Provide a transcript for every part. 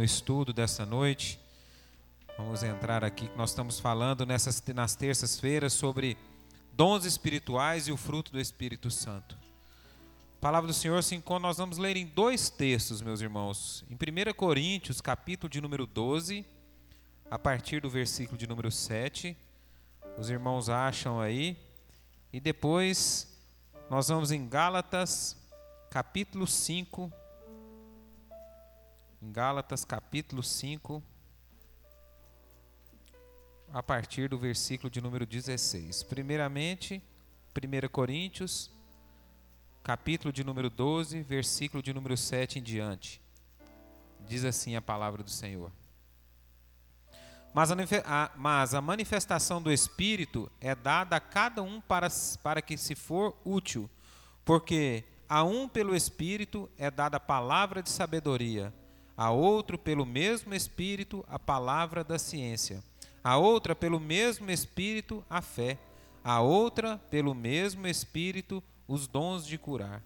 no estudo dessa noite. Vamos entrar aqui, nós estamos falando nessas, nas terças-feiras sobre dons espirituais e o fruto do Espírito Santo. A palavra do Senhor se encontra, nós vamos ler em dois textos, meus irmãos. Em 1 Coríntios, capítulo de número 12, a partir do versículo de número 7. Os irmãos acham aí. E depois nós vamos em Gálatas, capítulo 5, em Gálatas capítulo 5, a partir do versículo de número 16. Primeiramente, 1 Coríntios, capítulo de número 12, versículo de número 7 em diante. Diz assim a palavra do Senhor. Mas a, mas a manifestação do Espírito é dada a cada um para, para que se for útil, porque a um pelo Espírito é dada a palavra de sabedoria, a outro pelo mesmo Espírito a palavra da ciência, a outra pelo mesmo Espírito a fé, a outra pelo mesmo Espírito os dons de curar,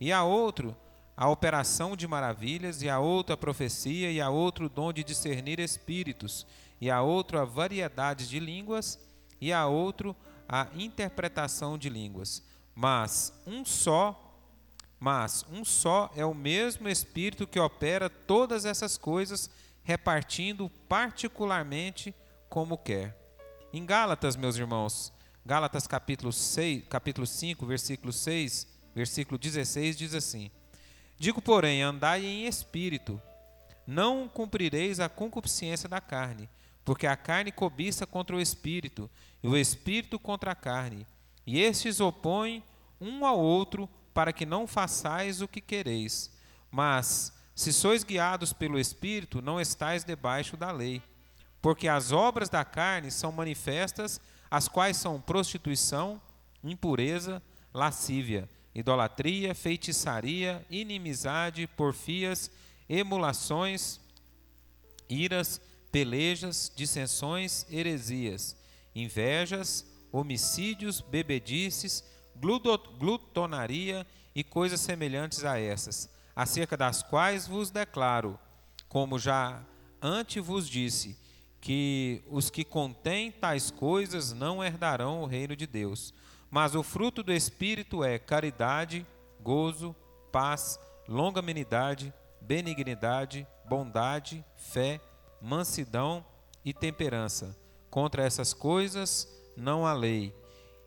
e a outro a operação de maravilhas, e a outra a profecia, e a outro o dom de discernir espíritos, e a outro a variedades de línguas, e a outro a interpretação de línguas. Mas um só mas um só é o mesmo Espírito que opera todas essas coisas, repartindo particularmente como quer. Em Gálatas, meus irmãos, Gálatas capítulo, 6, capítulo 5, versículo 6, versículo 16, diz assim: Digo, porém, andai em espírito, não cumprireis a concupiscência da carne, porque a carne cobiça contra o espírito, e o espírito contra a carne, e estes opõem um ao outro para que não façais o que quereis. Mas, se sois guiados pelo Espírito, não estáis debaixo da lei. Porque as obras da carne são manifestas, as quais são prostituição, impureza, lascívia, idolatria, feitiçaria, inimizade, porfias, emulações, iras, pelejas, dissensões, heresias, invejas, homicídios, bebedices, glutonaria e coisas semelhantes a essas, acerca das quais vos declaro, como já antes vos disse, que os que contêm tais coisas não herdarão o reino de Deus. Mas o fruto do Espírito é caridade, gozo, paz, longanimidade, benignidade, bondade, fé, mansidão e temperança. Contra essas coisas não há lei.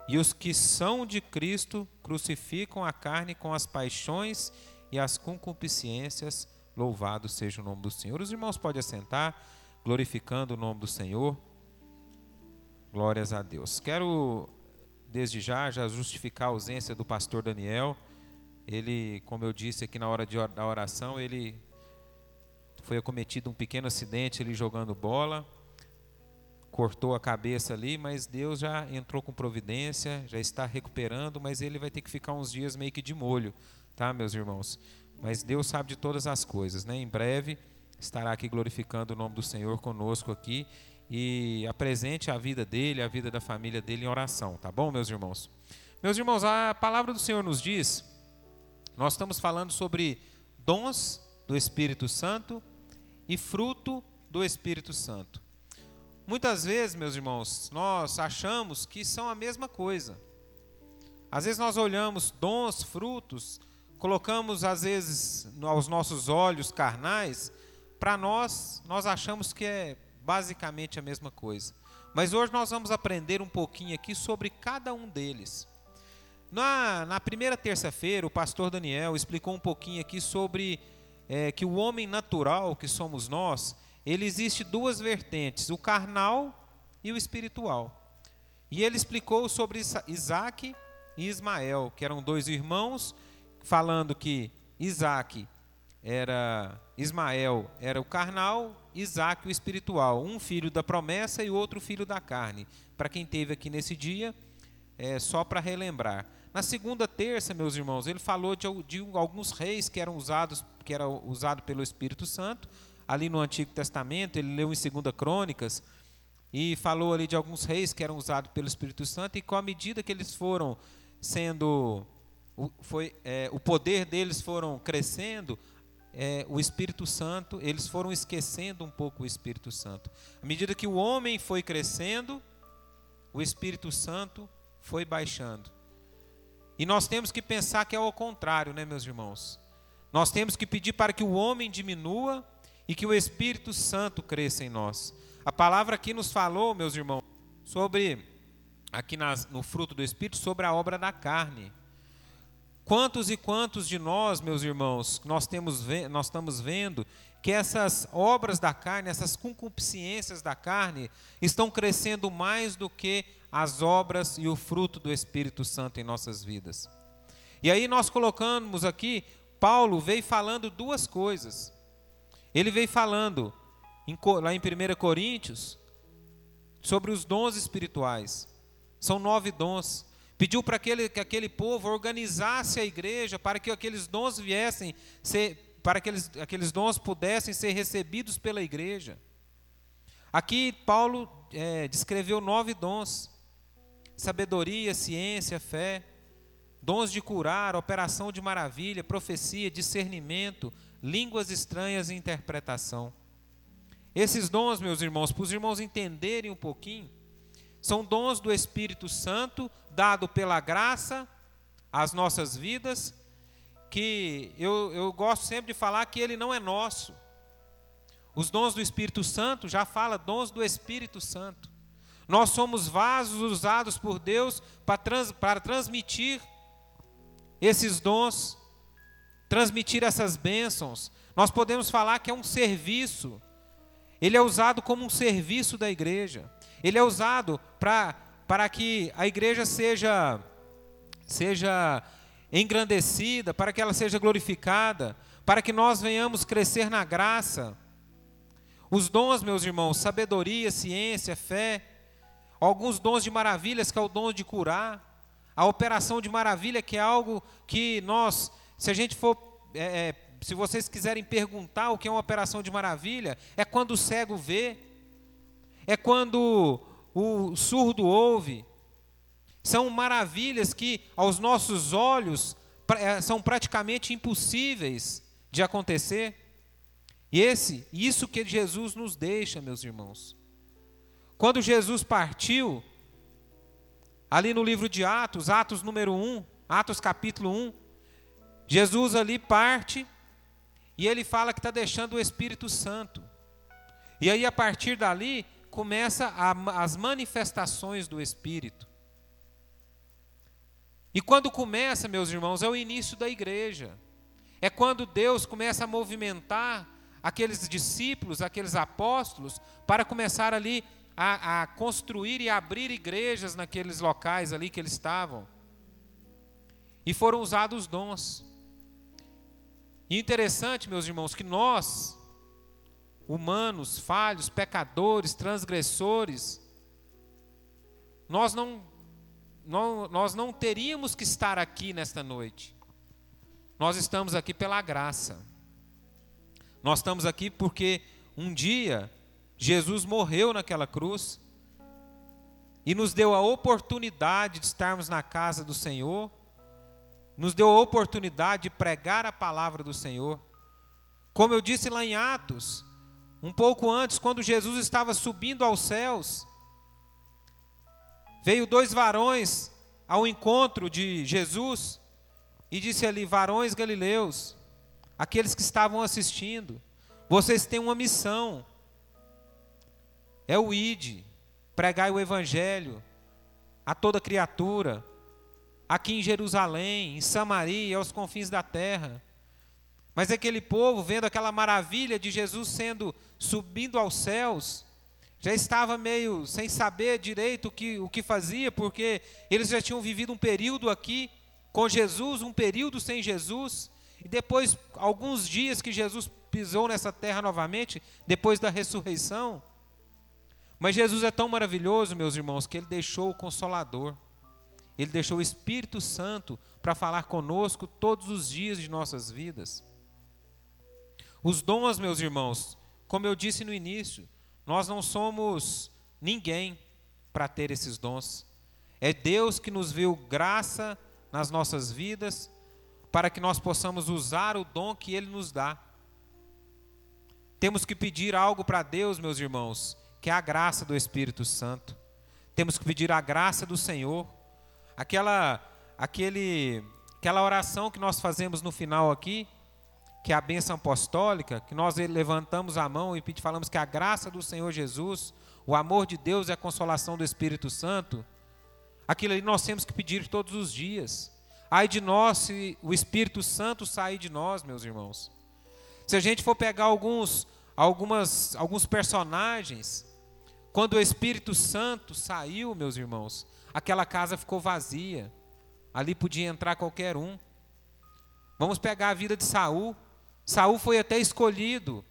E os que são de Cristo crucificam a carne com as paixões e as concupiscências. Louvado seja o nome do Senhor. Os irmãos podem assentar, glorificando o nome do Senhor. Glórias a Deus. Quero, desde já, já justificar a ausência do pastor Daniel. Ele, como eu disse aqui na hora da oração, ele foi acometido um pequeno acidente ele jogando bola cortou a cabeça ali, mas Deus já entrou com providência, já está recuperando, mas ele vai ter que ficar uns dias meio que de molho, tá, meus irmãos? Mas Deus sabe de todas as coisas, né? Em breve estará aqui glorificando o nome do Senhor conosco aqui e apresente a vida dele, a vida da família dele em oração, tá bom, meus irmãos? Meus irmãos, a palavra do Senhor nos diz, nós estamos falando sobre dons do Espírito Santo e fruto do Espírito Santo. Muitas vezes, meus irmãos, nós achamos que são a mesma coisa. Às vezes nós olhamos dons, frutos, colocamos às vezes aos nossos olhos carnais, para nós, nós achamos que é basicamente a mesma coisa. Mas hoje nós vamos aprender um pouquinho aqui sobre cada um deles. Na, na primeira terça-feira, o pastor Daniel explicou um pouquinho aqui sobre é, que o homem natural, que somos nós, ele existe duas vertentes, o carnal e o espiritual. E ele explicou sobre Isaac e Ismael, que eram dois irmãos, falando que Isaac era Ismael era o carnal, Isaac o espiritual, um filho da promessa e outro filho da carne. Para quem teve aqui nesse dia, é só para relembrar. Na segunda terça, meus irmãos, ele falou de, de alguns reis que eram usados, que era usado pelo Espírito Santo, ali no Antigo Testamento, ele leu em 2 Crônicas e falou ali de alguns reis que eram usados pelo Espírito Santo e com a medida que eles foram sendo, foi, é, o poder deles foram crescendo, é, o Espírito Santo, eles foram esquecendo um pouco o Espírito Santo. À medida que o homem foi crescendo, o Espírito Santo foi baixando. E nós temos que pensar que é o contrário, né, meus irmãos? Nós temos que pedir para que o homem diminua e que o Espírito Santo cresça em nós. A palavra aqui nos falou, meus irmãos, sobre, aqui nas, no fruto do Espírito, sobre a obra da carne. Quantos e quantos de nós, meus irmãos, nós, temos, nós estamos vendo que essas obras da carne, essas concupiscências da carne, estão crescendo mais do que as obras e o fruto do Espírito Santo em nossas vidas. E aí nós colocamos aqui, Paulo veio falando duas coisas. Ele veio falando em, lá em 1 Coríntios sobre os dons espirituais. São nove dons. Pediu para aquele, que aquele povo organizasse a igreja para que aqueles dons viessem, ser, para que aqueles, aqueles dons pudessem ser recebidos pela igreja. Aqui Paulo é, descreveu nove dons: sabedoria, ciência, fé, dons de curar, operação de maravilha, profecia, discernimento, línguas estranhas e interpretação. Esses dons, meus irmãos, para os irmãos entenderem um pouquinho, são dons do Espírito Santo, dado pela graça às nossas vidas, que eu, eu gosto sempre de falar que ele não é nosso. Os dons do Espírito Santo já fala dons do Espírito Santo. Nós somos vasos usados por Deus para, trans, para transmitir esses dons, transmitir essas bênçãos. Nós podemos falar que é um serviço. Ele é usado como um serviço da igreja. Ele é usado para para que a igreja seja seja engrandecida, para que ela seja glorificada, para que nós venhamos crescer na graça. Os dons, meus irmãos, sabedoria, ciência, fé, alguns dons de maravilhas, que é o dom de curar, a operação de maravilha, que é algo que nós, se a gente for, é, é se vocês quiserem perguntar o que é uma operação de maravilha, é quando o cego vê, é quando o surdo ouve. São maravilhas que, aos nossos olhos, eh, são praticamente impossíveis de acontecer. E esse, isso que Jesus nos deixa, meus irmãos. Quando Jesus partiu, ali no livro de Atos, Atos número 1, Atos capítulo 1, Jesus ali parte e ele fala que está deixando o Espírito Santo. E aí, a partir dali, começa a, as manifestações do Espírito. E quando começa, meus irmãos, é o início da igreja. É quando Deus começa a movimentar aqueles discípulos, aqueles apóstolos, para começar ali a, a construir e abrir igrejas naqueles locais ali que eles estavam. E foram usados os dons. E interessante, meus irmãos, que nós, humanos, falhos, pecadores, transgressores, nós não, não, nós não teríamos que estar aqui nesta noite. Nós estamos aqui pela graça. Nós estamos aqui porque um dia Jesus morreu naquela cruz e nos deu a oportunidade de estarmos na casa do Senhor, nos deu a oportunidade de pregar a palavra do Senhor. Como eu disse lá em Atos, um pouco antes, quando Jesus estava subindo aos céus, veio dois varões ao encontro de Jesus e disse ali: Varões galileus, aqueles que estavam assistindo, vocês têm uma missão, é o ID, pregai o evangelho a toda criatura, aqui em Jerusalém, em Samaria, aos confins da terra. Mas aquele povo, vendo aquela maravilha de Jesus sendo subindo aos céus, já estava meio sem saber direito o que, o que fazia, porque eles já tinham vivido um período aqui com Jesus, um período sem Jesus, e depois, alguns dias que Jesus pisou nessa terra novamente, depois da ressurreição. Mas Jesus é tão maravilhoso, meus irmãos, que ele deixou o Consolador, ele deixou o Espírito Santo para falar conosco todos os dias de nossas vidas. Os dons, meus irmãos, como eu disse no início, nós não somos ninguém para ter esses dons. É Deus que nos viu graça nas nossas vidas para que nós possamos usar o dom que Ele nos dá. Temos que pedir algo para Deus, meus irmãos, que é a graça do Espírito Santo. Temos que pedir a graça do Senhor. Aquela aquele aquela oração que nós fazemos no final aqui, que é a bênção apostólica, que nós levantamos a mão e falamos que a graça do Senhor Jesus, o amor de Deus e a consolação do Espírito Santo, aquilo ali nós temos que pedir todos os dias. Ai de nós se o Espírito Santo sair de nós, meus irmãos. Se a gente for pegar alguns, algumas, alguns personagens, quando o Espírito Santo saiu, meus irmãos, aquela casa ficou vazia. Ali podia entrar qualquer um. Vamos pegar a vida de Saul. Saul foi até escolhido.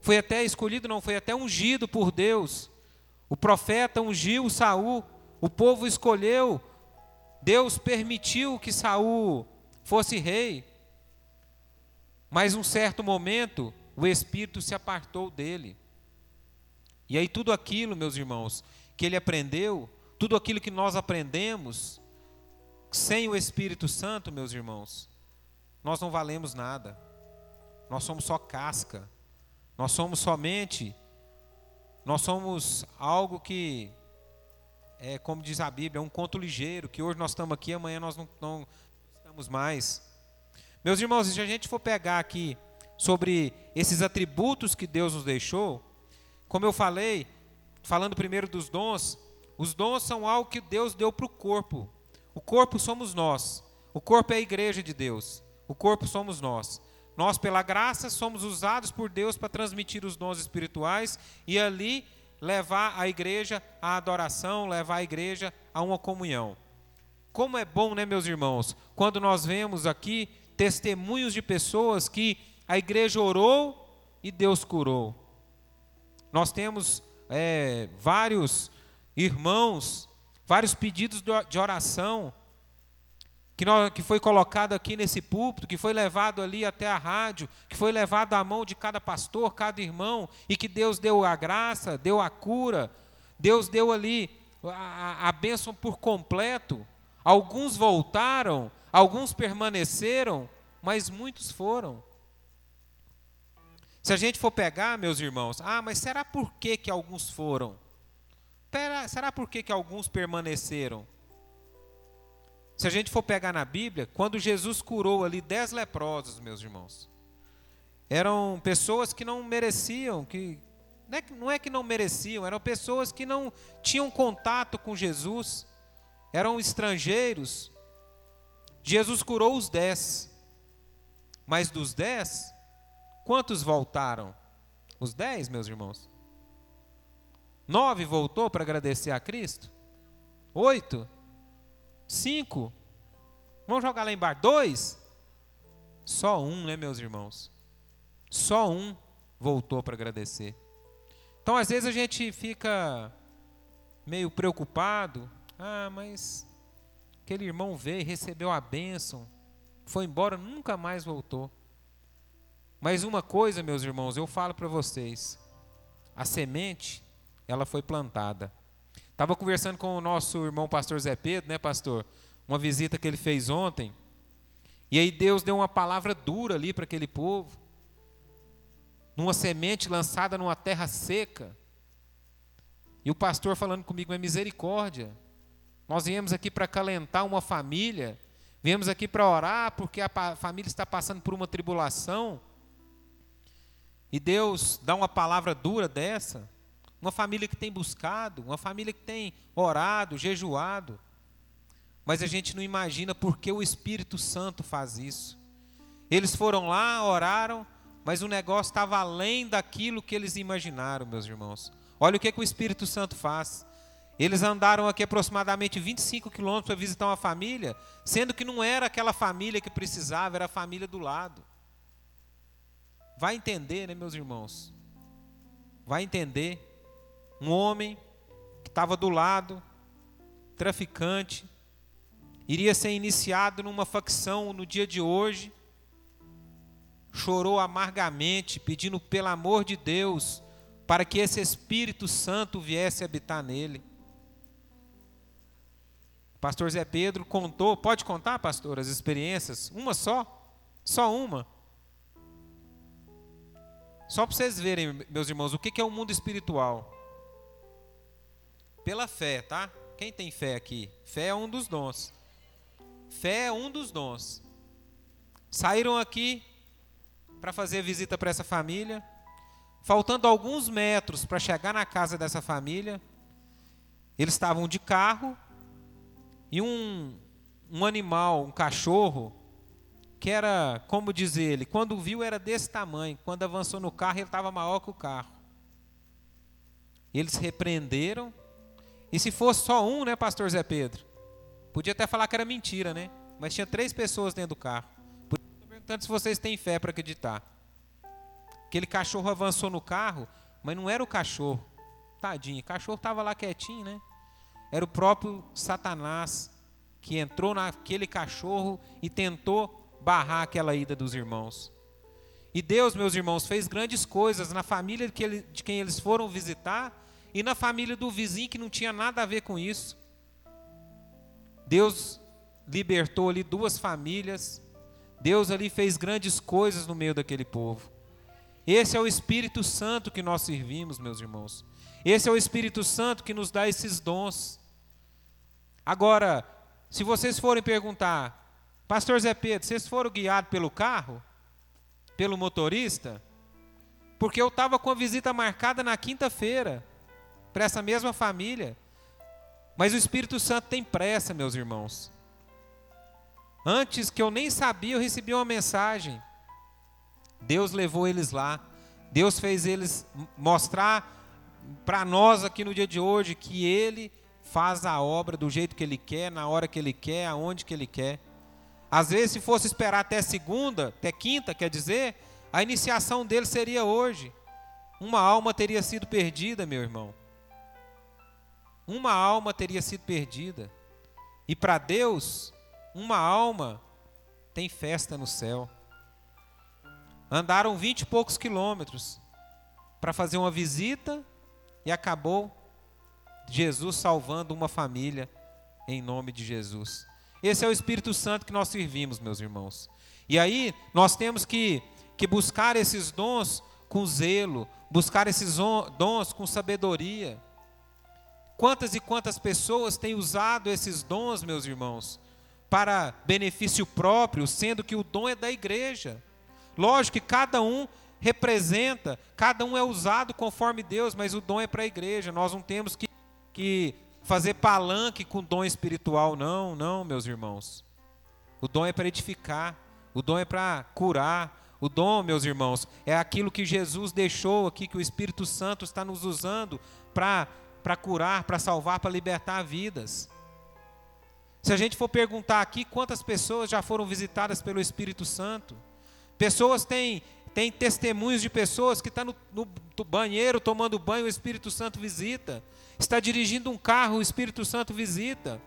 Foi até escolhido, não, foi até ungido por Deus. O profeta ungiu Saul. O povo escolheu. Deus permitiu que Saul fosse rei. Mas um certo momento, o espírito se apartou dele. E aí tudo aquilo, meus irmãos, que ele aprendeu, tudo aquilo que nós aprendemos, sem o Espírito Santo, meus irmãos, nós não valemos nada. Nós somos só casca. Nós somos somente nós somos algo que é como diz a Bíblia, é um conto ligeiro, que hoje nós estamos aqui, amanhã nós não, não estamos mais. Meus irmãos, se a gente for pegar aqui sobre esses atributos que Deus nos deixou, como eu falei, falando primeiro dos dons, os dons são algo que Deus deu para o corpo. O corpo somos nós. O corpo é a igreja de Deus. O corpo somos nós. Nós, pela graça, somos usados por Deus para transmitir os dons espirituais e ali levar a igreja à adoração, levar a igreja a uma comunhão. Como é bom, né, meus irmãos, quando nós vemos aqui testemunhos de pessoas que a igreja orou e Deus curou. Nós temos é, vários irmãos, vários pedidos de oração que, nós, que foi colocado aqui nesse púlpito, que foi levado ali até a rádio, que foi levado à mão de cada pastor, cada irmão, e que Deus deu a graça, deu a cura, Deus deu ali a, a bênção por completo. Alguns voltaram, Alguns permaneceram, mas muitos foram. Se a gente for pegar, meus irmãos, ah, mas será por que, que alguns foram? Será, será por que, que alguns permaneceram? Se a gente for pegar na Bíblia, quando Jesus curou ali dez leprosos, meus irmãos, eram pessoas que não mereciam, que não é, não é que não mereciam, eram pessoas que não tinham contato com Jesus, eram estrangeiros, Jesus curou os dez. Mas dos dez, quantos voltaram? Os dez, meus irmãos. Nove voltou para agradecer a Cristo? Oito? Cinco? Vamos jogar lá embaixo? Dois? Só um, né, meus irmãos? Só um voltou para agradecer. Então, às vezes a gente fica meio preocupado. Ah, mas Aquele irmão veio, recebeu a bênção, foi embora, nunca mais voltou. Mas uma coisa, meus irmãos, eu falo para vocês: a semente, ela foi plantada. Estava conversando com o nosso irmão pastor Zé Pedro, né, pastor? Uma visita que ele fez ontem. E aí Deus deu uma palavra dura ali para aquele povo. Numa semente lançada numa terra seca. E o pastor falando comigo, é misericórdia. Nós viemos aqui para acalentar uma família, viemos aqui para orar porque a família está passando por uma tribulação. E Deus dá uma palavra dura dessa. Uma família que tem buscado, uma família que tem orado, jejuado. Mas a gente não imagina por que o Espírito Santo faz isso. Eles foram lá, oraram, mas o negócio estava além daquilo que eles imaginaram, meus irmãos. Olha o que, que o Espírito Santo faz. Eles andaram aqui aproximadamente 25 quilômetros para visitar uma família, sendo que não era aquela família que precisava, era a família do lado. Vai entender, né, meus irmãos? Vai entender. Um homem que estava do lado, traficante, iria ser iniciado numa facção no dia de hoje, chorou amargamente, pedindo pelo amor de Deus para que esse Espírito Santo viesse habitar nele. Pastor Zé Pedro contou, pode contar, pastor, as experiências? Uma só? Só uma? Só para vocês verem, meus irmãos, o que é o mundo espiritual. Pela fé, tá? Quem tem fé aqui? Fé é um dos dons. Fé é um dos dons. Saíram aqui para fazer visita para essa família. Faltando alguns metros para chegar na casa dessa família, eles estavam de carro e um, um animal, um cachorro, que era, como diz ele, quando viu era desse tamanho, quando avançou no carro ele estava maior que o carro. Eles repreenderam, e se fosse só um, né, pastor Zé Pedro? Podia até falar que era mentira, né? Mas tinha três pessoas dentro do carro. Estou perguntando se vocês têm fé para acreditar. Aquele cachorro avançou no carro, mas não era o cachorro. Tadinho, o cachorro estava lá quietinho, né? Era o próprio Satanás que entrou naquele cachorro e tentou barrar aquela ida dos irmãos. E Deus, meus irmãos, fez grandes coisas na família de quem eles foram visitar e na família do vizinho que não tinha nada a ver com isso. Deus libertou ali duas famílias. Deus ali fez grandes coisas no meio daquele povo. Esse é o Espírito Santo que nós servimos, meus irmãos. Esse é o Espírito Santo que nos dá esses dons. Agora, se vocês forem perguntar, Pastor Zé Pedro, vocês foram guiados pelo carro? Pelo motorista? Porque eu estava com a visita marcada na quinta-feira, para essa mesma família. Mas o Espírito Santo tem pressa, meus irmãos. Antes que eu nem sabia, eu recebi uma mensagem. Deus levou eles lá. Deus fez eles mostrar para nós aqui no dia de hoje que Ele faz a obra do jeito que Ele quer, na hora que Ele quer, aonde que Ele quer. Às vezes, se fosse esperar até segunda, até quinta, quer dizer, a iniciação dele seria hoje. Uma alma teria sido perdida, meu irmão. Uma alma teria sido perdida. E para Deus, uma alma tem festa no céu. Andaram vinte e poucos quilômetros para fazer uma visita e acabou Jesus salvando uma família em nome de Jesus. Esse é o Espírito Santo que nós servimos, meus irmãos. E aí nós temos que, que buscar esses dons com zelo, buscar esses dons com sabedoria. Quantas e quantas pessoas têm usado esses dons, meus irmãos, para benefício próprio, sendo que o dom é da igreja. Lógico que cada um representa, cada um é usado conforme Deus, mas o dom é para a igreja. Nós não temos que, que fazer palanque com dom espiritual, não, não, meus irmãos. O dom é para edificar, o dom é para curar. O dom, meus irmãos, é aquilo que Jesus deixou aqui, que o Espírito Santo está nos usando para curar, para salvar, para libertar vidas. Se a gente for perguntar aqui quantas pessoas já foram visitadas pelo Espírito Santo, pessoas têm, têm testemunhos de pessoas que estão tá no, no banheiro tomando banho, o Espírito Santo visita está dirigindo um carro, o Espírito Santo visita.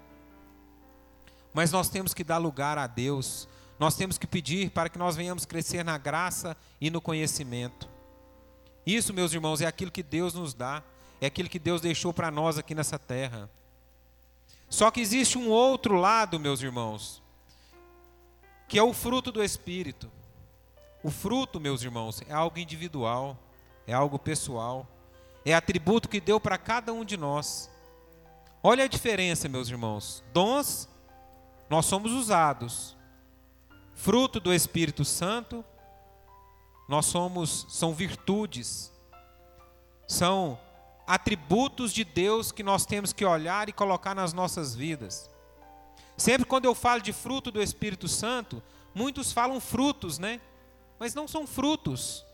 Mas nós temos que dar lugar a Deus, nós temos que pedir para que nós venhamos crescer na graça e no conhecimento. Isso, meus irmãos, é aquilo que Deus nos dá, é aquilo que Deus deixou para nós aqui nessa terra. Só que existe um outro lado, meus irmãos, que é o fruto do Espírito. O fruto, meus irmãos, é algo individual, é algo pessoal é atributo que deu para cada um de nós. Olha a diferença, meus irmãos. Dons, nós somos usados. Fruto do Espírito Santo, nós somos, são virtudes, são atributos de Deus que nós temos que olhar e colocar nas nossas vidas. Sempre quando eu falo de fruto do Espírito Santo, muitos falam frutos, né? Mas não são frutos.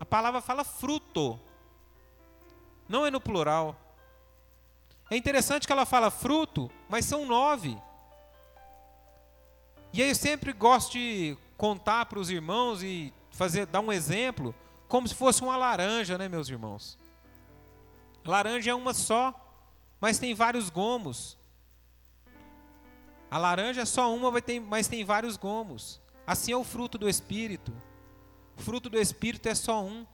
A palavra fala fruto não é no plural. É interessante que ela fala fruto, mas são nove. E aí eu sempre gosto de contar para os irmãos e fazer, dar um exemplo, como se fosse uma laranja, né, meus irmãos? Laranja é uma só, mas tem vários gomos. A laranja é só uma, mas tem vários gomos. Assim é o fruto do Espírito. O fruto do Espírito é só um,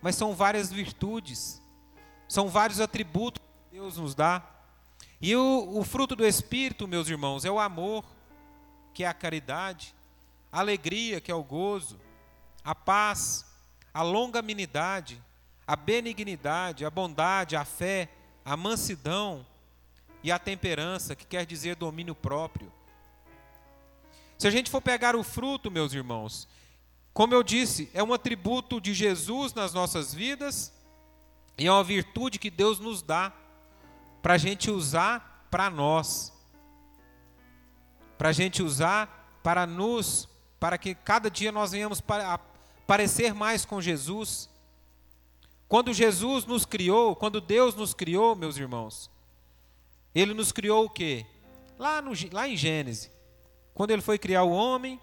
mas são várias virtudes. São vários atributos que Deus nos dá. E o, o fruto do Espírito, meus irmãos, é o amor, que é a caridade, a alegria, que é o gozo, a paz, a longanimidade, a benignidade, a bondade, a fé, a mansidão e a temperança, que quer dizer domínio próprio. Se a gente for pegar o fruto, meus irmãos, como eu disse, é um atributo de Jesus nas nossas vidas e é uma virtude que Deus nos dá para a gente usar para nós, para a gente usar para nos, para que cada dia nós venhamos parecer mais com Jesus. Quando Jesus nos criou, quando Deus nos criou, meus irmãos, Ele nos criou o quê? Lá, no, lá em Gênesis, quando Ele foi criar o homem,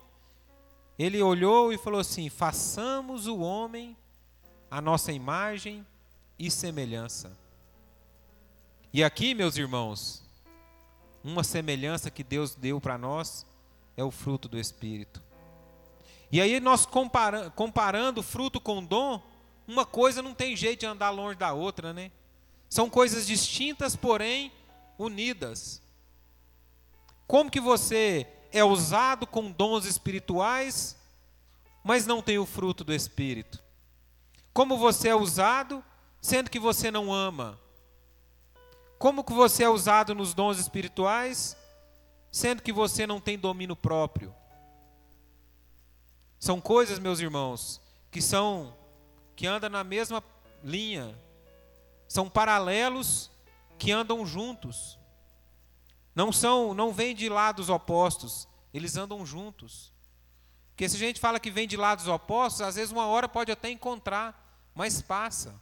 Ele olhou e falou assim: façamos o homem a nossa imagem e semelhança. E aqui, meus irmãos, uma semelhança que Deus deu para nós é o fruto do Espírito. E aí nós comparando, comparando fruto com dom, uma coisa não tem jeito de andar longe da outra, né? São coisas distintas, porém unidas. Como que você é usado com dons espirituais, mas não tem o fruto do Espírito? Como você é usado, sendo que você não ama? Como que você é usado nos dons espirituais, sendo que você não tem domínio próprio? São coisas, meus irmãos, que são que andam na mesma linha. São paralelos que andam juntos. Não são, não vêm de lados opostos, eles andam juntos. Porque se a gente fala que vem de lados opostos, às vezes uma hora pode até encontrar, mas passa.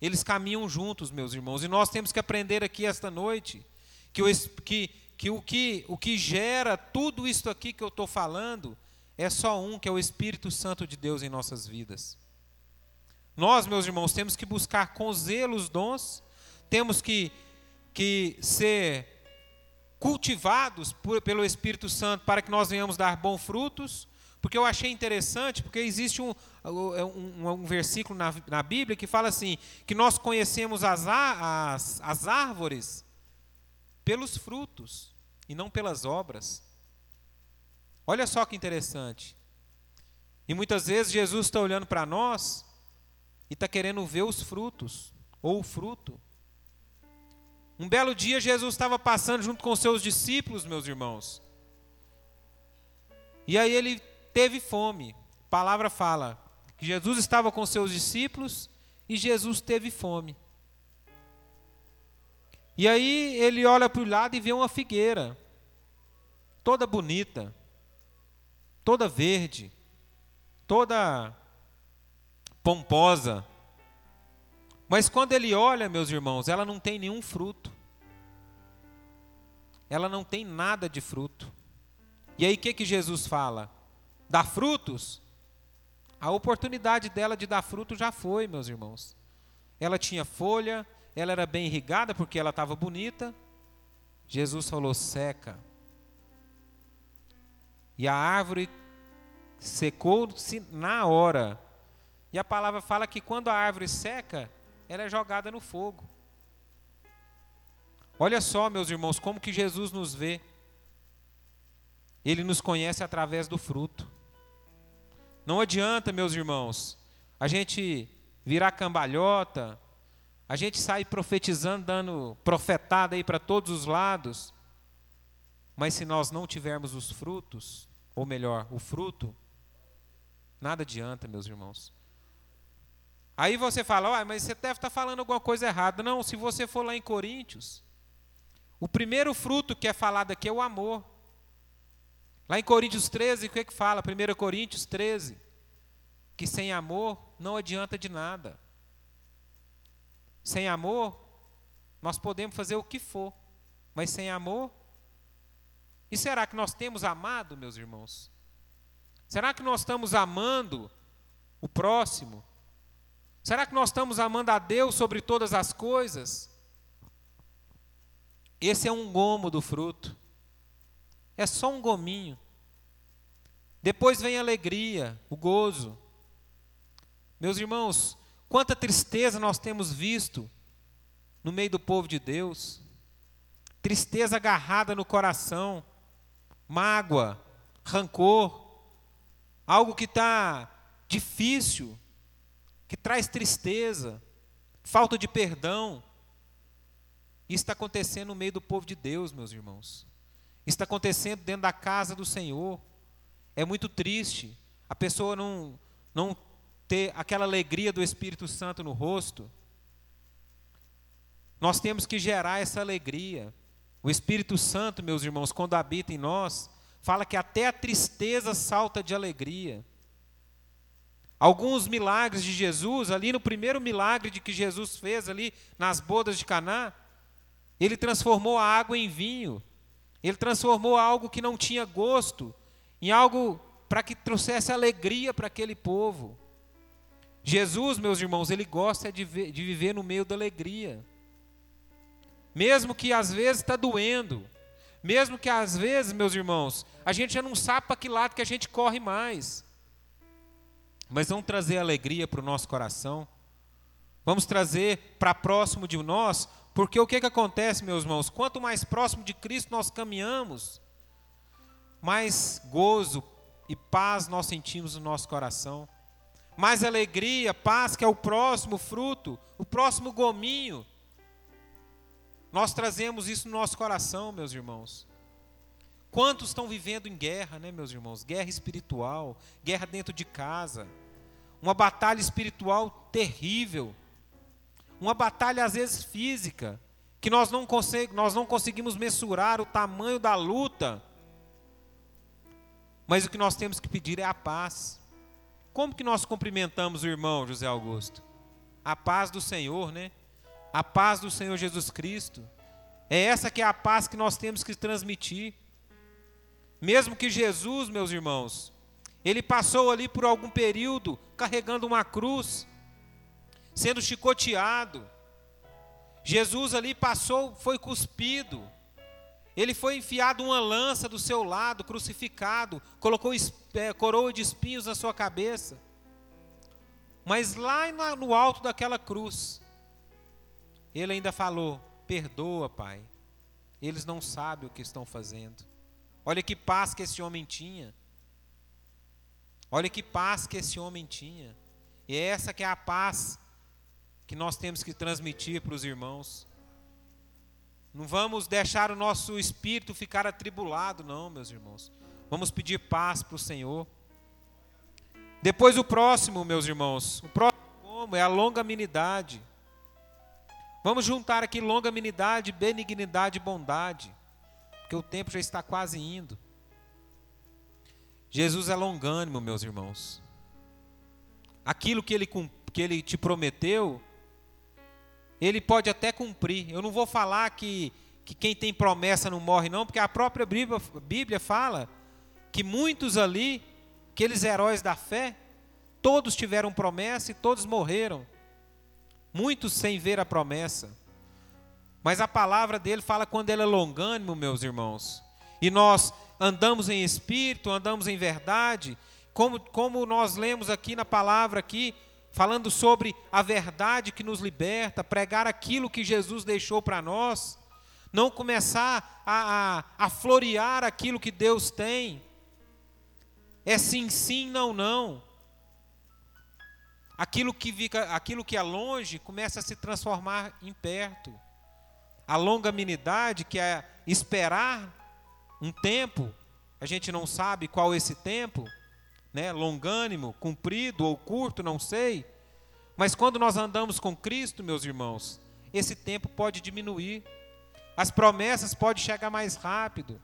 Eles caminham juntos, meus irmãos, e nós temos que aprender aqui esta noite que o que, que, o, que, o que gera tudo isso aqui que eu estou falando é só um, que é o Espírito Santo de Deus em nossas vidas. Nós, meus irmãos, temos que buscar com zelo os dons, temos que, que ser cultivados por, pelo Espírito Santo para que nós venhamos dar bons frutos, porque eu achei interessante, porque existe um, um, um versículo na, na, Bíblia que fala assim: que nós conhecemos as, as, as árvores pelos frutos e não pelas obras. Olha só que interessante. E muitas vezes Jesus está olhando para nós e está querendo ver os frutos, ou o fruto. Um belo dia Jesus estava passando junto com seus discípulos, meus irmãos. E aí ele teve fome. A palavra fala que Jesus estava com seus discípulos e Jesus teve fome. E aí ele olha para o lado e vê uma figueira, toda bonita toda verde, toda pomposa. Mas quando ele olha, meus irmãos, ela não tem nenhum fruto. Ela não tem nada de fruto. E aí o que, que Jesus fala? Dá frutos? A oportunidade dela de dar fruto já foi, meus irmãos. Ela tinha folha, ela era bem irrigada porque ela estava bonita. Jesus falou: seca. E a árvore secou-se na hora. E a palavra fala que quando a árvore seca, ela é jogada no fogo. Olha só, meus irmãos, como que Jesus nos vê. Ele nos conhece através do fruto. Não adianta, meus irmãos, a gente virar cambalhota, a gente sair profetizando, dando profetada aí para todos os lados, mas se nós não tivermos os frutos, ou melhor, o fruto, nada adianta, meus irmãos. Aí você fala, ah, mas você deve estar falando alguma coisa errada. Não, se você for lá em Coríntios, o primeiro fruto que é falado aqui é o amor. Lá em Coríntios 13, o que, é que fala? 1 Coríntios 13, que sem amor não adianta de nada. Sem amor, nós podemos fazer o que for, mas sem amor, e será que nós temos amado, meus irmãos? Será que nós estamos amando o próximo? Será que nós estamos amando a Deus sobre todas as coisas? Esse é um gomo do fruto. É só um gominho. Depois vem a alegria, o gozo. Meus irmãos, quanta tristeza nós temos visto no meio do povo de Deus. Tristeza agarrada no coração mágoa, rancor, algo que está difícil, que traz tristeza, falta de perdão. Isso está acontecendo no meio do povo de Deus, meus irmãos. Isso está acontecendo dentro da casa do Senhor. É muito triste a pessoa não, não ter aquela alegria do Espírito Santo no rosto. Nós temos que gerar essa alegria. O Espírito Santo, meus irmãos, quando habita em nós, fala que até a tristeza salta de alegria. Alguns milagres de Jesus, ali no primeiro milagre de que Jesus fez ali nas bodas de Caná, ele transformou a água em vinho. Ele transformou algo que não tinha gosto em algo para que trouxesse alegria para aquele povo. Jesus, meus irmãos, ele gosta de, ver, de viver no meio da alegria. Mesmo que às vezes está doendo, mesmo que às vezes, meus irmãos, a gente já não sabe para que lado que a gente corre mais. Mas vamos trazer alegria para o nosso coração. Vamos trazer para próximo de nós, porque o que, que acontece, meus irmãos? Quanto mais próximo de Cristo nós caminhamos, mais gozo e paz nós sentimos no nosso coração. Mais alegria, paz, que é o próximo fruto, o próximo gominho. Nós trazemos isso no nosso coração, meus irmãos. Quantos estão vivendo em guerra, né, meus irmãos? Guerra espiritual, guerra dentro de casa, uma batalha espiritual terrível, uma batalha às vezes física, que nós não, consegue, nós não conseguimos mensurar o tamanho da luta, mas o que nós temos que pedir é a paz. Como que nós cumprimentamos o irmão José Augusto? A paz do Senhor, né? A paz do Senhor Jesus Cristo. É essa que é a paz que nós temos que transmitir. Mesmo que Jesus, meus irmãos, ele passou ali por algum período carregando uma cruz, sendo chicoteado. Jesus ali passou, foi cuspido. Ele foi enfiado uma lança do seu lado, crucificado, colocou é, coroa de espinhos na sua cabeça. Mas lá no alto daquela cruz, ele ainda falou: Perdoa, Pai, eles não sabem o que estão fazendo. Olha que paz que esse homem tinha. Olha que paz que esse homem tinha. E é essa que é a paz que nós temos que transmitir para os irmãos. Não vamos deixar o nosso espírito ficar atribulado, não, meus irmãos. Vamos pedir paz para o Senhor. Depois o próximo, meus irmãos, o próximo como é a longanimidade. Vamos juntar aqui longanimidade, benignidade e bondade, porque o tempo já está quase indo. Jesus é longânimo, meus irmãos. Aquilo que ele, que ele te prometeu, ele pode até cumprir. Eu não vou falar que, que quem tem promessa não morre, não, porque a própria Bíblia, Bíblia fala que muitos ali, aqueles heróis da fé, todos tiveram promessa e todos morreram. Muitos sem ver a promessa. Mas a palavra dele fala quando ele é longânimo, meus irmãos. E nós andamos em espírito, andamos em verdade, como, como nós lemos aqui na palavra aqui, falando sobre a verdade que nos liberta, pregar aquilo que Jesus deixou para nós, não começar a, a, a florear aquilo que Deus tem. É sim, sim, não, não. Aquilo que, fica, aquilo que é longe começa a se transformar em perto. A longanimidade, que é esperar um tempo, a gente não sabe qual esse tempo, né? longânimo, comprido ou curto, não sei. Mas quando nós andamos com Cristo, meus irmãos, esse tempo pode diminuir. As promessas podem chegar mais rápido.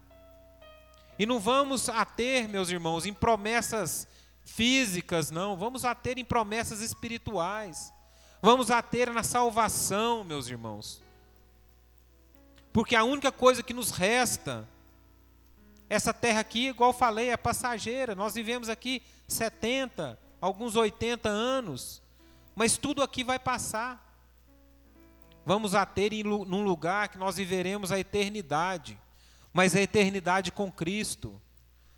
E não vamos ater, meus irmãos, em promessas físicas, não. Vamos ater em promessas espirituais. Vamos ater na salvação, meus irmãos. Porque a única coisa que nos resta essa terra aqui, igual falei, é passageira. Nós vivemos aqui 70, alguns 80 anos. Mas tudo aqui vai passar. Vamos a ter em, num lugar que nós viveremos a eternidade. Mas a eternidade com Cristo.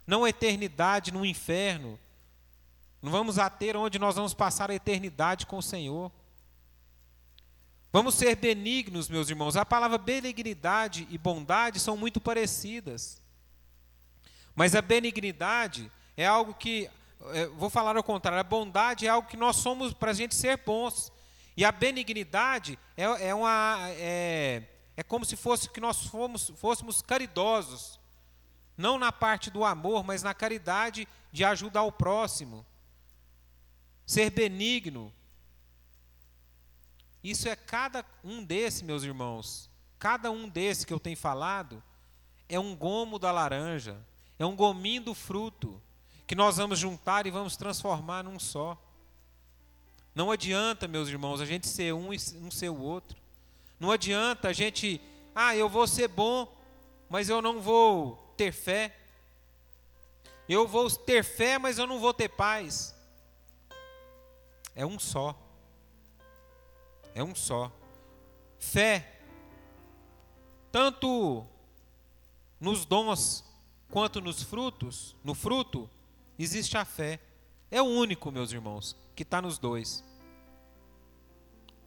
Não a eternidade no inferno. Não vamos a ter onde nós vamos passar a eternidade com o Senhor. Vamos ser benignos, meus irmãos. A palavra benignidade e bondade são muito parecidas. Mas a benignidade é algo que é, vou falar ao contrário, a bondade é algo que nós somos para a gente ser bons. E a benignidade é, é, uma, é, é como se fosse que nós fomos, fôssemos caridosos. Não na parte do amor, mas na caridade de ajudar o próximo. Ser benigno. Isso é cada um desses, meus irmãos. Cada um desses que eu tenho falado é um gomo da laranja, é um gominho do fruto que nós vamos juntar e vamos transformar num só. Não adianta, meus irmãos, a gente ser um e um ser o outro. Não adianta a gente, ah, eu vou ser bom, mas eu não vou ter fé. Eu vou ter fé, mas eu não vou ter paz. É um só. É um só. Fé tanto nos dons quanto nos frutos, no fruto, existe a fé. É o único, meus irmãos, que está nos dois.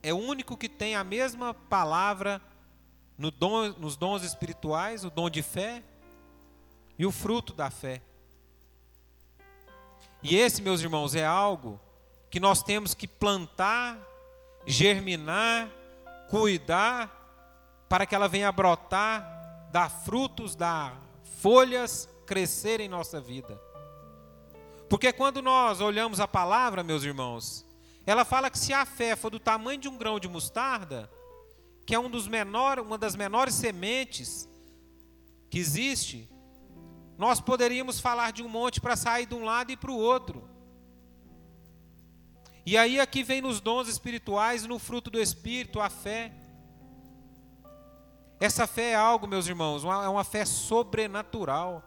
É o único que tem a mesma palavra no dom, nos dons espirituais, o dom de fé e o fruto da fé. E esse, meus irmãos, é algo que nós temos que plantar, germinar, cuidar para que ela venha brotar, dar frutos, dar folhas, crescer em nossa vida. Porque quando nós olhamos a palavra, meus irmãos, ela fala que se a fé for do tamanho de um grão de mostarda, que é um dos menor, uma das menores sementes que existe, nós poderíamos falar de um monte para sair de um lado e para o outro. E aí aqui vem nos dons espirituais, no fruto do Espírito, a fé. Essa fé é algo, meus irmãos, uma, é uma fé sobrenatural.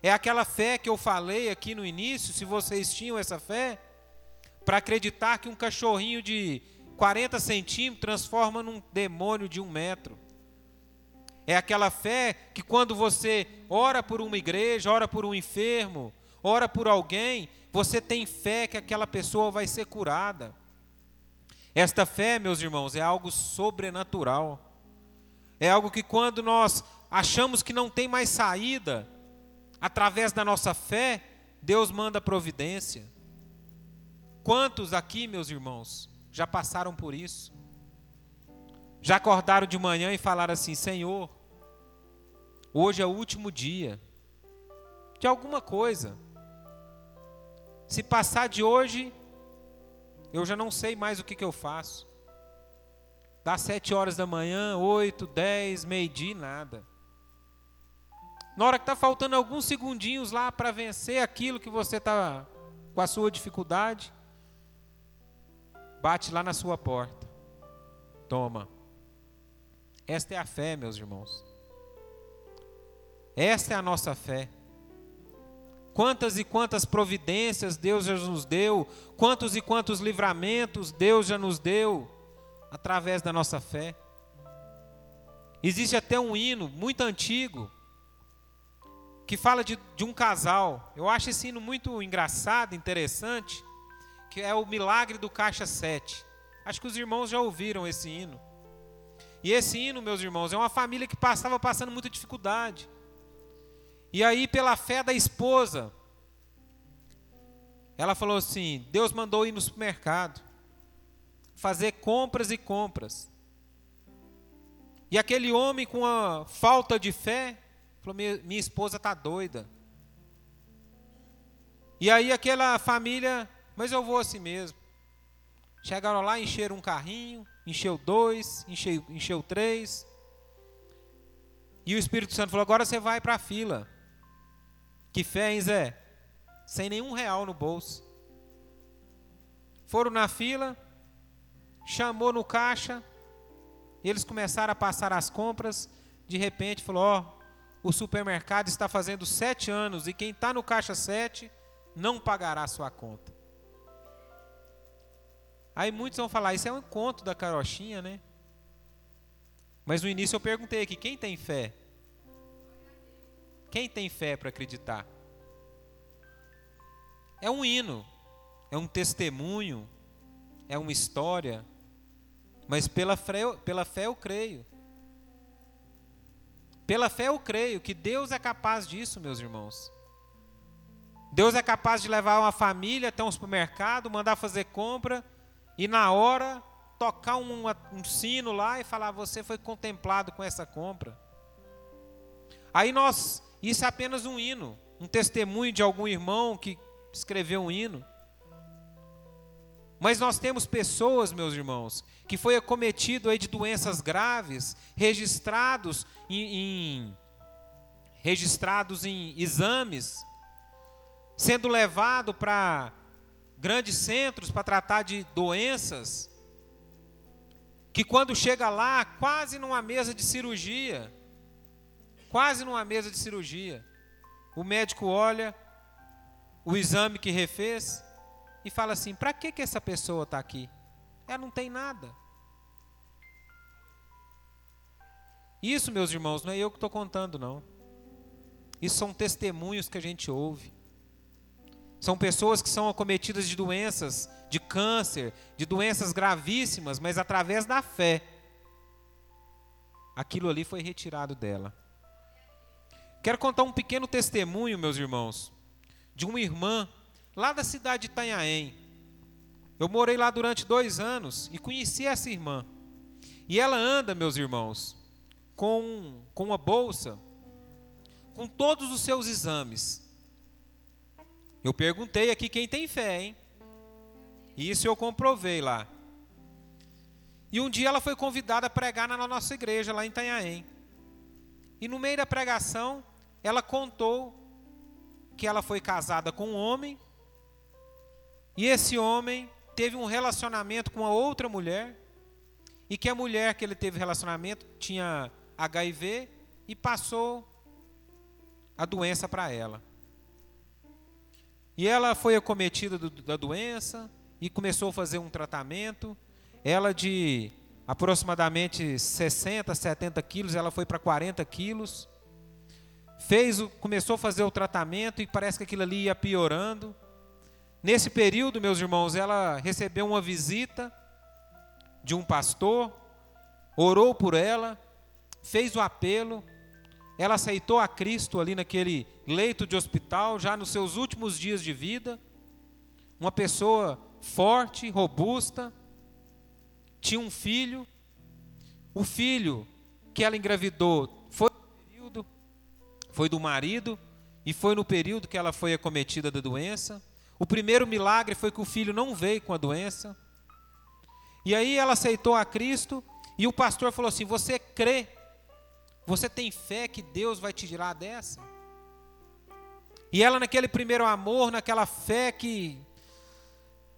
É aquela fé que eu falei aqui no início, se vocês tinham essa fé, para acreditar que um cachorrinho de 40 centímetros transforma num demônio de um metro. É aquela fé que quando você ora por uma igreja, ora por um enfermo, ora por alguém, você tem fé que aquela pessoa vai ser curada. Esta fé, meus irmãos, é algo sobrenatural. É algo que quando nós achamos que não tem mais saída, através da nossa fé, Deus manda providência. Quantos aqui, meus irmãos, já passaram por isso? Já acordaram de manhã e falaram assim: Senhor, hoje é o último dia de alguma coisa. Se passar de hoje, eu já não sei mais o que, que eu faço. Dá sete horas da manhã, oito, dez, meio-dia, nada. Na hora que está faltando alguns segundinhos lá para vencer aquilo que você está com a sua dificuldade, bate lá na sua porta. Toma. Esta é a fé, meus irmãos. Esta é a nossa fé. Quantas e quantas providências Deus já nos deu, quantos e quantos livramentos Deus já nos deu através da nossa fé. Existe até um hino muito antigo que fala de, de um casal. Eu acho esse hino muito engraçado, interessante, que é o Milagre do Caixa 7. Acho que os irmãos já ouviram esse hino. E esse hino, meus irmãos, é uma família que passava passando muita dificuldade. E aí, pela fé da esposa, ela falou assim: Deus mandou ir no supermercado fazer compras e compras. E aquele homem com a falta de fé, falou: minha, esposa está doida. E aí aquela família, mas eu vou assim mesmo. Chegaram lá, encheram um carrinho, encheu dois, encheu, encheu três. E o Espírito Santo falou: agora você vai para a fila. Que fé, hein, Zé? Sem nenhum real no bolso. Foram na fila, chamou no caixa, eles começaram a passar as compras. De repente, falou: Ó, oh, o supermercado está fazendo sete anos e quem está no caixa sete não pagará a sua conta. Aí muitos vão falar: Isso é um conto da carochinha, né? Mas no início eu perguntei aqui: quem tem fé? Quem tem fé para acreditar? É um hino, é um testemunho, é uma história, mas pela fé, pela fé eu creio. Pela fé eu creio que Deus é capaz disso, meus irmãos. Deus é capaz de levar uma família até um supermercado, mandar fazer compra e na hora tocar um, um sino lá e falar: Você foi contemplado com essa compra. Aí nós, isso é apenas um hino, um testemunho de algum irmão que escreveu um hino. Mas nós temos pessoas, meus irmãos, que foi acometido aí de doenças graves, registrados em, em registrados em exames, sendo levado para grandes centros para tratar de doenças, que quando chega lá, quase numa mesa de cirurgia, quase numa mesa de cirurgia, o médico olha o exame que refez e fala assim: para que, que essa pessoa está aqui? Ela não tem nada. Isso, meus irmãos, não é eu que estou contando, não. Isso são testemunhos que a gente ouve. São pessoas que são acometidas de doenças, de câncer, de doenças gravíssimas, mas através da fé, aquilo ali foi retirado dela. Quero contar um pequeno testemunho, meus irmãos, de uma irmã lá da cidade de Itanhaém. Eu morei lá durante dois anos e conheci essa irmã. E ela anda, meus irmãos, com, com uma bolsa com todos os seus exames. Eu perguntei aqui quem tem fé, hein? E isso eu comprovei lá. E um dia ela foi convidada a pregar na nossa igreja, lá em Itanhaém. E no meio da pregação, ela contou que ela foi casada com um homem, e esse homem teve um relacionamento com uma outra mulher, e que a mulher que ele teve relacionamento tinha HIV e passou a doença para ela. E ela foi acometida do, da doença e começou a fazer um tratamento. Ela de aproximadamente 60, 70 quilos, ela foi para 40 quilos. Fez, começou a fazer o tratamento e parece que aquilo ali ia piorando. Nesse período, meus irmãos, ela recebeu uma visita de um pastor, orou por ela, fez o apelo, ela aceitou a Cristo ali naquele leito de hospital, já nos seus últimos dias de vida. Uma pessoa forte, robusta, tinha um filho. O filho que ela engravidou foi no período, foi do marido, e foi no período que ela foi acometida da doença. O primeiro milagre foi que o filho não veio com a doença. E aí ela aceitou a Cristo, e o pastor falou assim: Você crê você tem fé que Deus vai te tirar dessa? E ela naquele primeiro amor, naquela fé que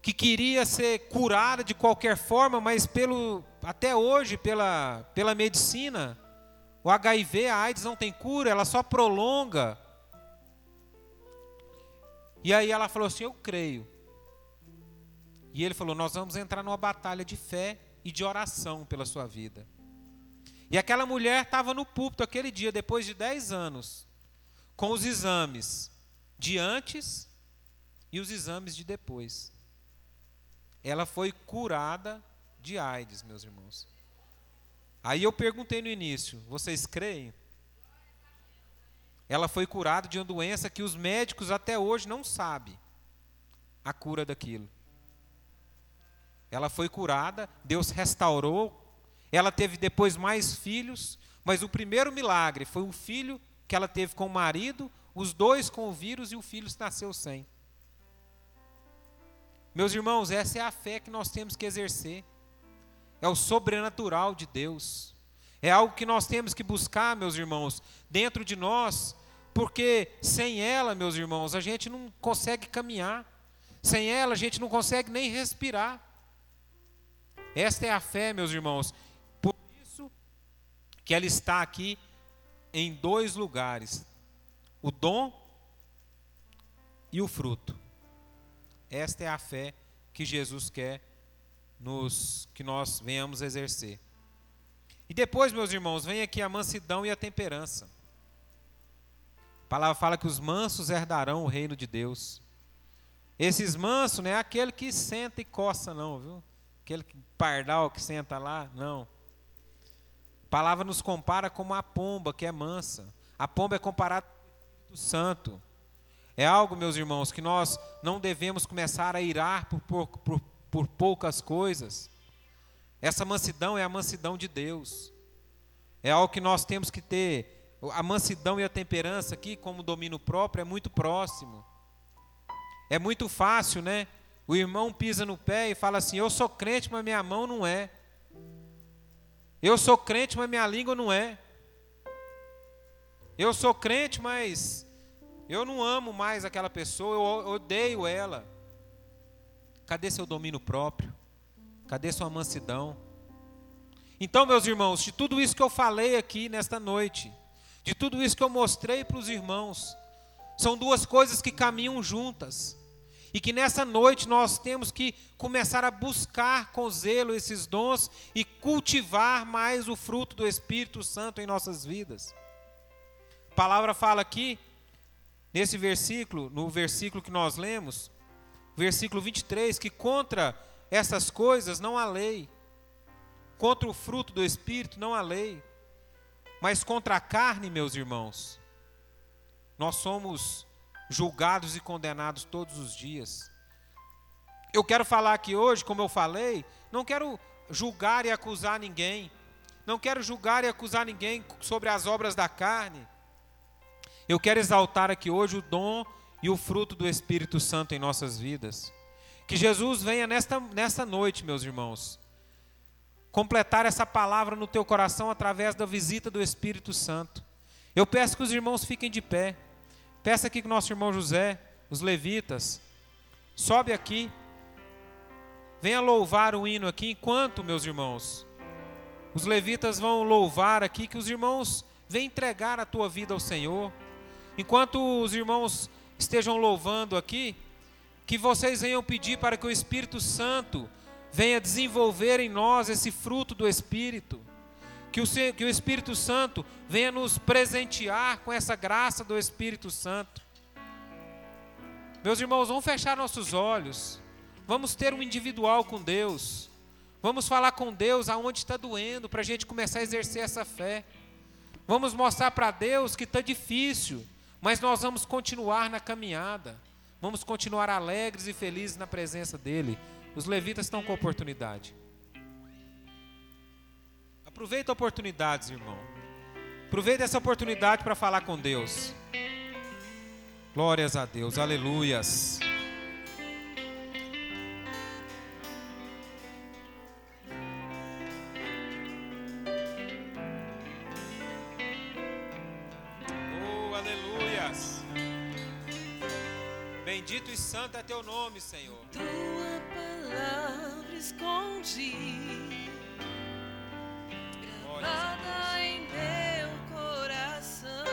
que queria ser curada de qualquer forma, mas pelo até hoje pela pela medicina, o HIV, a AIDS não tem cura, ela só prolonga. E aí ela falou assim: "Eu creio". E ele falou: "Nós vamos entrar numa batalha de fé e de oração pela sua vida". E aquela mulher estava no púlpito aquele dia, depois de 10 anos, com os exames de antes e os exames de depois. Ela foi curada de AIDS, meus irmãos. Aí eu perguntei no início: vocês creem? Ela foi curada de uma doença que os médicos até hoje não sabem a cura daquilo. Ela foi curada, Deus restaurou ela teve depois mais filhos, mas o primeiro milagre foi um filho que ela teve com o marido, os dois com o vírus e o filho nasceu sem. Meus irmãos, essa é a fé que nós temos que exercer. É o sobrenatural de Deus. É algo que nós temos que buscar, meus irmãos, dentro de nós, porque sem ela, meus irmãos, a gente não consegue caminhar. Sem ela, a gente não consegue nem respirar. Esta é a fé, meus irmãos, que ela está aqui em dois lugares: o dom e o fruto. Esta é a fé que Jesus quer nos que nós venhamos exercer. E depois, meus irmãos, vem aqui a mansidão e a temperança. A palavra fala que os mansos herdarão o reino de Deus. Esses mansos não é aquele que senta e coça, não, viu? Aquele pardal que senta lá, não. A palavra nos compara como a pomba, que é mansa. A pomba é comparada com o Espírito Santo. É algo, meus irmãos, que nós não devemos começar a irar por, por, por, por poucas coisas. Essa mansidão é a mansidão de Deus. É algo que nós temos que ter. A mansidão e a temperança aqui, como domínio próprio, é muito próximo. É muito fácil, né? O irmão pisa no pé e fala assim: Eu sou crente, mas minha mão não é. Eu sou crente, mas minha língua não é. Eu sou crente, mas eu não amo mais aquela pessoa, eu odeio ela. Cadê seu domínio próprio? Cadê sua mansidão? Então, meus irmãos, de tudo isso que eu falei aqui nesta noite, de tudo isso que eu mostrei para os irmãos, são duas coisas que caminham juntas. E que nessa noite nós temos que começar a buscar com zelo esses dons e cultivar mais o fruto do Espírito Santo em nossas vidas. A palavra fala aqui nesse versículo, no versículo que nós lemos, versículo 23, que contra essas coisas não há lei, contra o fruto do Espírito não há lei, mas contra a carne, meus irmãos, nós somos julgados e condenados todos os dias. Eu quero falar aqui hoje, como eu falei, não quero julgar e acusar ninguém, não quero julgar e acusar ninguém sobre as obras da carne, eu quero exaltar aqui hoje o dom e o fruto do Espírito Santo em nossas vidas. Que Jesus venha nesta, nesta noite, meus irmãos, completar essa palavra no teu coração através da visita do Espírito Santo. Eu peço que os irmãos fiquem de pé. Peço aqui que o nosso irmão José, os levitas, sobe aqui. Venha louvar o hino aqui enquanto, meus irmãos, os levitas vão louvar aqui, que os irmãos venham entregar a tua vida ao Senhor. Enquanto os irmãos estejam louvando aqui, que vocês venham pedir para que o Espírito Santo venha desenvolver em nós esse fruto do Espírito. Que o, que o Espírito Santo venha nos presentear com essa graça do Espírito Santo. Meus irmãos, vamos fechar nossos olhos. Vamos ter um individual com Deus. Vamos falar com Deus aonde está doendo, para a gente começar a exercer essa fé. Vamos mostrar para Deus que está difícil, mas nós vamos continuar na caminhada. Vamos continuar alegres e felizes na presença dele. Os levitas estão com oportunidade. Aproveita a oportunidade, irmão. Aproveita essa oportunidade para falar com Deus. Glórias a Deus, aleluias. Santo é teu nome, Senhor. Tua palavra escondi, gravada em meu coração,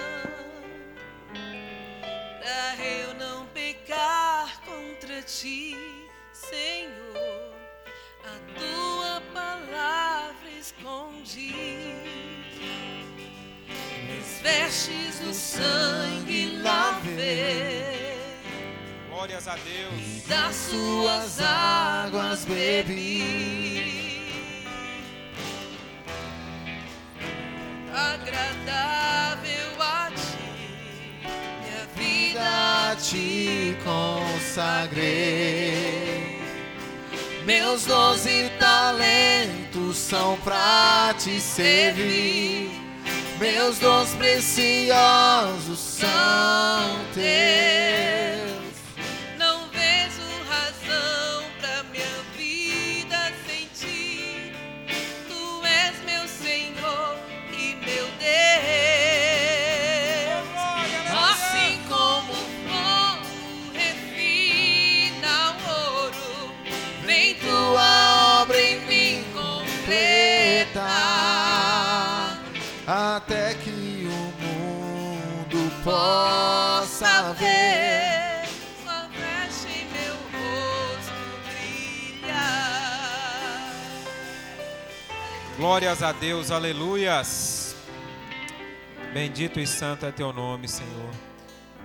para eu não pecar contra ti, Senhor. A tua palavra escondi, me vestes no sangue lavei Glórias a Deus. Das suas águas bebi. Agradável a ti, minha vida ti consagrei. Meus doze talentos são pra te servir. Meus dons preciosos são teus. Glórias a Deus, aleluias. Bendito e santo é teu nome, Senhor.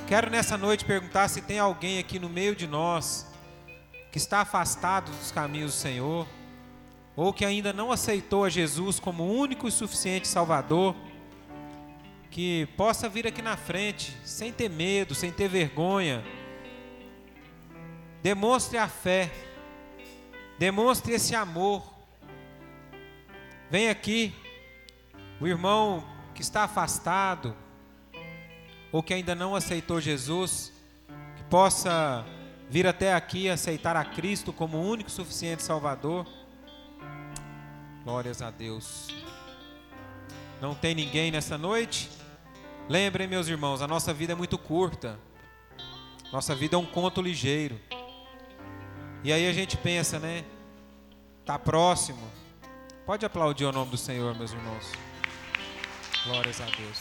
Quero nessa noite perguntar se tem alguém aqui no meio de nós que está afastado dos caminhos do Senhor, ou que ainda não aceitou a Jesus como único e suficiente Salvador que possa vir aqui na frente, sem ter medo, sem ter vergonha. Demonstre a fé, demonstre esse amor. Vem aqui, o irmão que está afastado, ou que ainda não aceitou Jesus, que possa vir até aqui aceitar a Cristo como o único suficiente Salvador. Glórias a Deus. Não tem ninguém nessa noite? Lembrem, meus irmãos, a nossa vida é muito curta. Nossa vida é um conto ligeiro. E aí a gente pensa, né? Tá próximo. Pode aplaudir o nome do Senhor, meus irmãos. Glórias a Deus.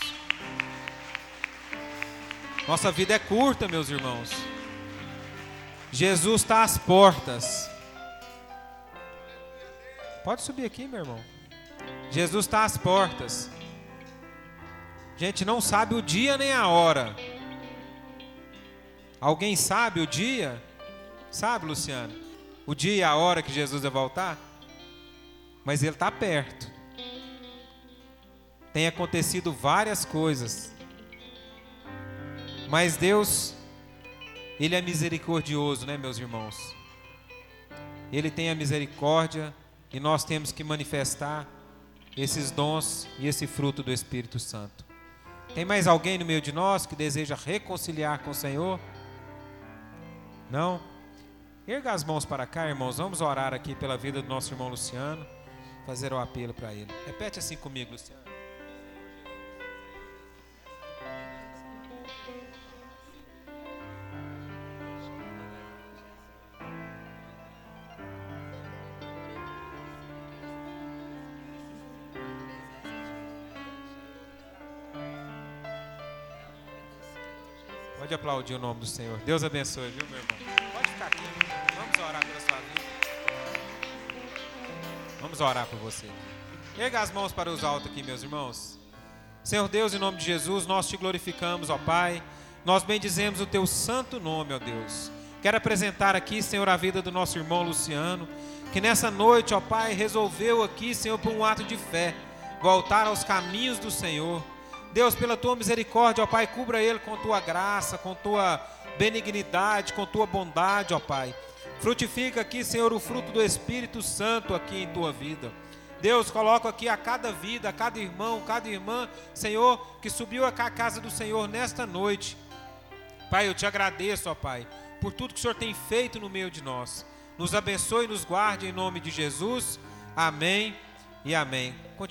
Nossa vida é curta, meus irmãos. Jesus está às portas. Pode subir aqui, meu irmão. Jesus está às portas. Gente, não sabe o dia nem a hora. Alguém sabe o dia? Sabe, Luciano? O dia e a hora que Jesus vai voltar? Mas ele está perto. Tem acontecido várias coisas. Mas Deus, Ele é misericordioso, né, meus irmãos? Ele tem a misericórdia e nós temos que manifestar esses dons e esse fruto do Espírito Santo. Tem mais alguém no meio de nós que deseja reconciliar com o Senhor? Não? Erga as mãos para cá, irmãos. Vamos orar aqui pela vida do nosso irmão Luciano. Fazer o apelo para ele. Repete assim comigo, Luciano. Pode aplaudir o nome do Senhor. Deus abençoe, viu, meu irmão? Vamos orar por você. Erga as mãos para os altos aqui, meus irmãos. Senhor Deus, em nome de Jesus, nós te glorificamos, ó Pai. Nós bendizemos o teu santo nome, ó Deus. Quero apresentar aqui, Senhor, a vida do nosso irmão Luciano, que nessa noite, ó Pai, resolveu aqui, Senhor, por um ato de fé, voltar aos caminhos do Senhor. Deus, pela tua misericórdia, ó Pai, cubra ele com tua graça, com tua benignidade, com tua bondade, ó Pai. Frutifica aqui, Senhor, o fruto do Espírito Santo aqui em tua vida. Deus, coloca aqui a cada vida, a cada irmão, cada irmã, Senhor, que subiu a casa do Senhor nesta noite. Pai, eu te agradeço, ó Pai, por tudo que o Senhor tem feito no meio de nós. Nos abençoe e nos guarde em nome de Jesus. Amém e amém.